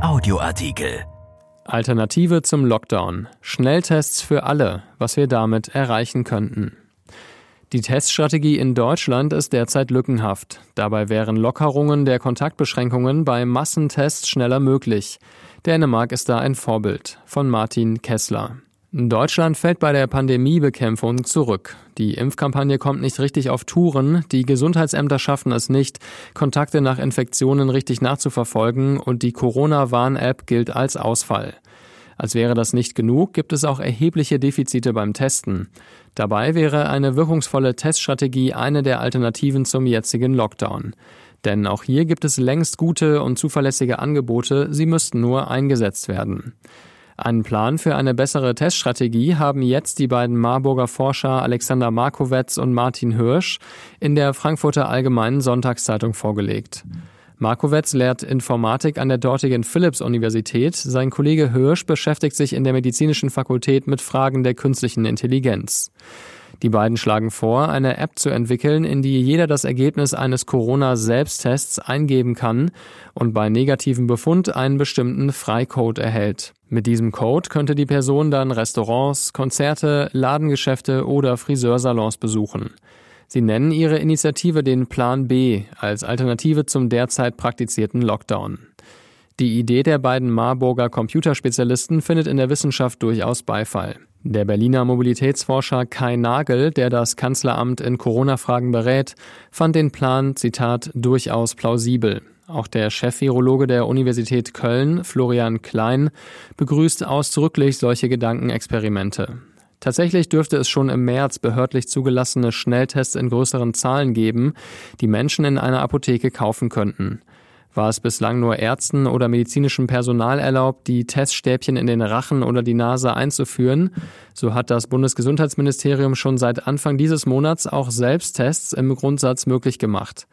Audioartikel. Alternative zum Lockdown. Schnelltests für alle, was wir damit erreichen könnten. Die Teststrategie in Deutschland ist derzeit lückenhaft. Dabei wären Lockerungen der Kontaktbeschränkungen bei Massentests schneller möglich. Dänemark ist da ein Vorbild. Von Martin Kessler. Deutschland fällt bei der Pandemiebekämpfung zurück. Die Impfkampagne kommt nicht richtig auf Touren, die Gesundheitsämter schaffen es nicht, Kontakte nach Infektionen richtig nachzuverfolgen und die Corona-Warn-App gilt als Ausfall. Als wäre das nicht genug, gibt es auch erhebliche Defizite beim Testen. Dabei wäre eine wirkungsvolle Teststrategie eine der Alternativen zum jetzigen Lockdown. Denn auch hier gibt es längst gute und zuverlässige Angebote, sie müssten nur eingesetzt werden. Einen Plan für eine bessere Teststrategie haben jetzt die beiden Marburger Forscher Alexander Markowetz und Martin Hirsch in der Frankfurter Allgemeinen Sonntagszeitung vorgelegt. Markowetz lehrt Informatik an der dortigen Philipps-Universität. Sein Kollege Hirsch beschäftigt sich in der medizinischen Fakultät mit Fragen der künstlichen Intelligenz. Die beiden schlagen vor, eine App zu entwickeln, in die jeder das Ergebnis eines Corona-Selbsttests eingeben kann und bei negativem Befund einen bestimmten Freicode erhält. Mit diesem Code könnte die Person dann Restaurants, Konzerte, Ladengeschäfte oder Friseursalons besuchen. Sie nennen ihre Initiative den Plan B als Alternative zum derzeit praktizierten Lockdown. Die Idee der beiden Marburger Computerspezialisten findet in der Wissenschaft durchaus Beifall. Der Berliner Mobilitätsforscher Kai Nagel, der das Kanzleramt in Corona-Fragen berät, fand den Plan, Zitat, durchaus plausibel. Auch der Chef-Virologe der Universität Köln, Florian Klein, begrüßt ausdrücklich solche Gedankenexperimente. Tatsächlich dürfte es schon im März behördlich zugelassene Schnelltests in größeren Zahlen geben, die Menschen in einer Apotheke kaufen könnten war es bislang nur Ärzten oder medizinischem Personal erlaubt, die Teststäbchen in den Rachen oder die Nase einzuführen. So hat das Bundesgesundheitsministerium schon seit Anfang dieses Monats auch Selbsttests im Grundsatz möglich gemacht.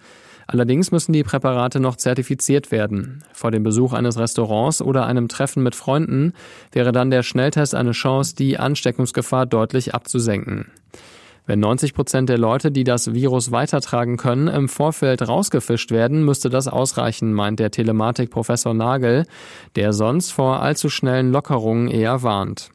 Allerdings müssen die Präparate noch zertifiziert werden. Vor dem Besuch eines Restaurants oder einem Treffen mit Freunden wäre dann der Schnelltest eine Chance, die Ansteckungsgefahr deutlich abzusenken. Wenn 90 Prozent der Leute, die das Virus weitertragen können, im Vorfeld rausgefischt werden, müsste das ausreichen, meint der Telematik-Professor Nagel, der sonst vor allzu schnellen Lockerungen eher warnt.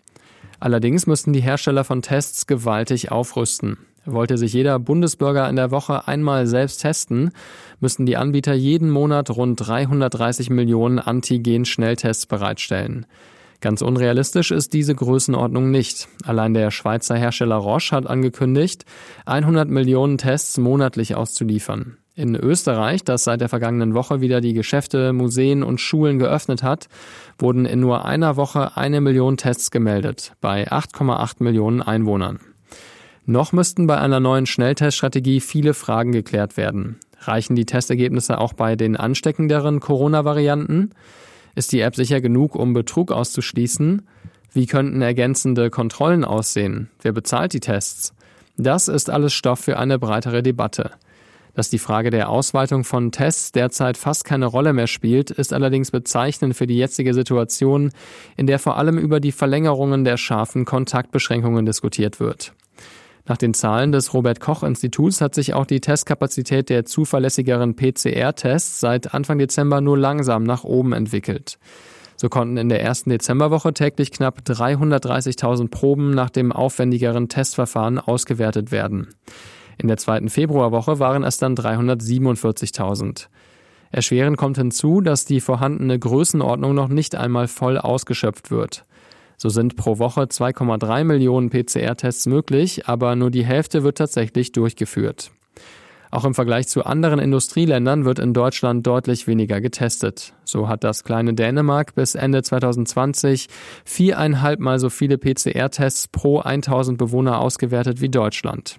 Allerdings müssten die Hersteller von Tests gewaltig aufrüsten. Wollte sich jeder Bundesbürger in der Woche einmal selbst testen, müssten die Anbieter jeden Monat rund 330 Millionen Antigen-Schnelltests bereitstellen. Ganz unrealistisch ist diese Größenordnung nicht. Allein der Schweizer Hersteller Roche hat angekündigt, 100 Millionen Tests monatlich auszuliefern. In Österreich, das seit der vergangenen Woche wieder die Geschäfte, Museen und Schulen geöffnet hat, wurden in nur einer Woche eine Million Tests gemeldet, bei 8,8 Millionen Einwohnern. Noch müssten bei einer neuen Schnellteststrategie viele Fragen geklärt werden. Reichen die Testergebnisse auch bei den ansteckenderen Corona-Varianten? Ist die App sicher genug, um Betrug auszuschließen? Wie könnten ergänzende Kontrollen aussehen? Wer bezahlt die Tests? Das ist alles Stoff für eine breitere Debatte. Dass die Frage der Ausweitung von Tests derzeit fast keine Rolle mehr spielt, ist allerdings bezeichnend für die jetzige Situation, in der vor allem über die Verlängerungen der scharfen Kontaktbeschränkungen diskutiert wird. Nach den Zahlen des Robert Koch Instituts hat sich auch die Testkapazität der zuverlässigeren PCR-Tests seit Anfang Dezember nur langsam nach oben entwickelt. So konnten in der ersten Dezemberwoche täglich knapp 330.000 Proben nach dem aufwendigeren Testverfahren ausgewertet werden. In der zweiten Februarwoche waren es dann 347.000. Erschwerend kommt hinzu, dass die vorhandene Größenordnung noch nicht einmal voll ausgeschöpft wird. So sind pro Woche 2,3 Millionen PCR-Tests möglich, aber nur die Hälfte wird tatsächlich durchgeführt. Auch im Vergleich zu anderen Industrieländern wird in Deutschland deutlich weniger getestet. So hat das kleine Dänemark bis Ende 2020 viereinhalb Mal so viele PCR-Tests pro 1000 Bewohner ausgewertet wie Deutschland.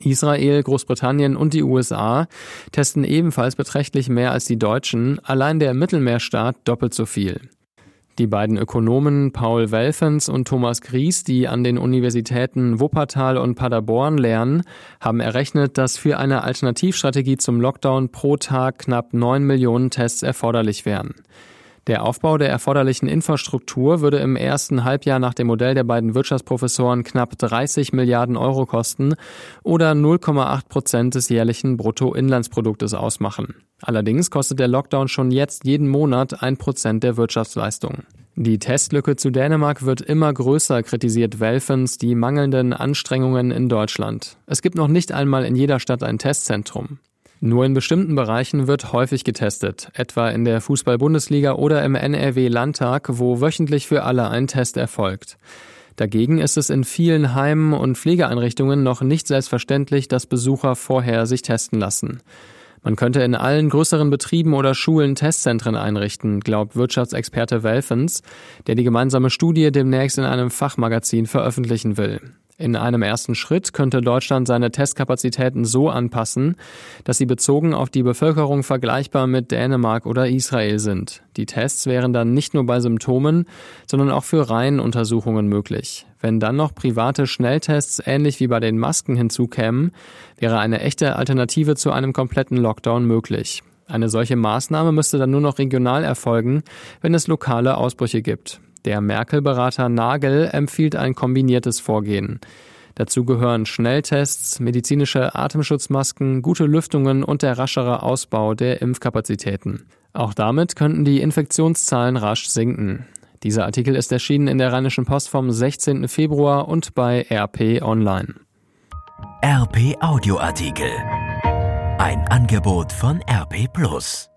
Israel, Großbritannien und die USA testen ebenfalls beträchtlich mehr als die Deutschen, allein der Mittelmeerstaat doppelt so viel. Die beiden Ökonomen Paul Welfens und Thomas Gries, die an den Universitäten Wuppertal und Paderborn lernen, haben errechnet, dass für eine Alternativstrategie zum Lockdown pro Tag knapp neun Millionen Tests erforderlich wären. Der Aufbau der erforderlichen Infrastruktur würde im ersten Halbjahr nach dem Modell der beiden Wirtschaftsprofessoren knapp 30 Milliarden Euro kosten oder 0,8 Prozent des jährlichen Bruttoinlandsproduktes ausmachen. Allerdings kostet der Lockdown schon jetzt jeden Monat ein Prozent der Wirtschaftsleistung. Die Testlücke zu Dänemark wird immer größer, kritisiert Welfens die mangelnden Anstrengungen in Deutschland. Es gibt noch nicht einmal in jeder Stadt ein Testzentrum. Nur in bestimmten Bereichen wird häufig getestet, etwa in der Fußball-Bundesliga oder im NRW-Landtag, wo wöchentlich für alle ein Test erfolgt. Dagegen ist es in vielen Heimen und Pflegeeinrichtungen noch nicht selbstverständlich, dass Besucher vorher sich testen lassen. Man könnte in allen größeren Betrieben oder Schulen Testzentren einrichten, glaubt Wirtschaftsexperte Welfens, der die gemeinsame Studie demnächst in einem Fachmagazin veröffentlichen will. In einem ersten Schritt könnte Deutschland seine Testkapazitäten so anpassen, dass sie bezogen auf die Bevölkerung vergleichbar mit Dänemark oder Israel sind. Die Tests wären dann nicht nur bei Symptomen, sondern auch für Reihenuntersuchungen möglich. Wenn dann noch private Schnelltests ähnlich wie bei den Masken hinzukämen, wäre eine echte Alternative zu einem kompletten Lockdown möglich. Eine solche Maßnahme müsste dann nur noch regional erfolgen, wenn es lokale Ausbrüche gibt. Der Merkel-Berater Nagel empfiehlt ein kombiniertes Vorgehen. Dazu gehören Schnelltests, medizinische Atemschutzmasken, gute Lüftungen und der raschere Ausbau der Impfkapazitäten. Auch damit könnten die Infektionszahlen rasch sinken. Dieser Artikel ist erschienen in der Rheinischen Post vom 16. Februar und bei RP Online. RP Audioartikel. Ein Angebot von RP Plus.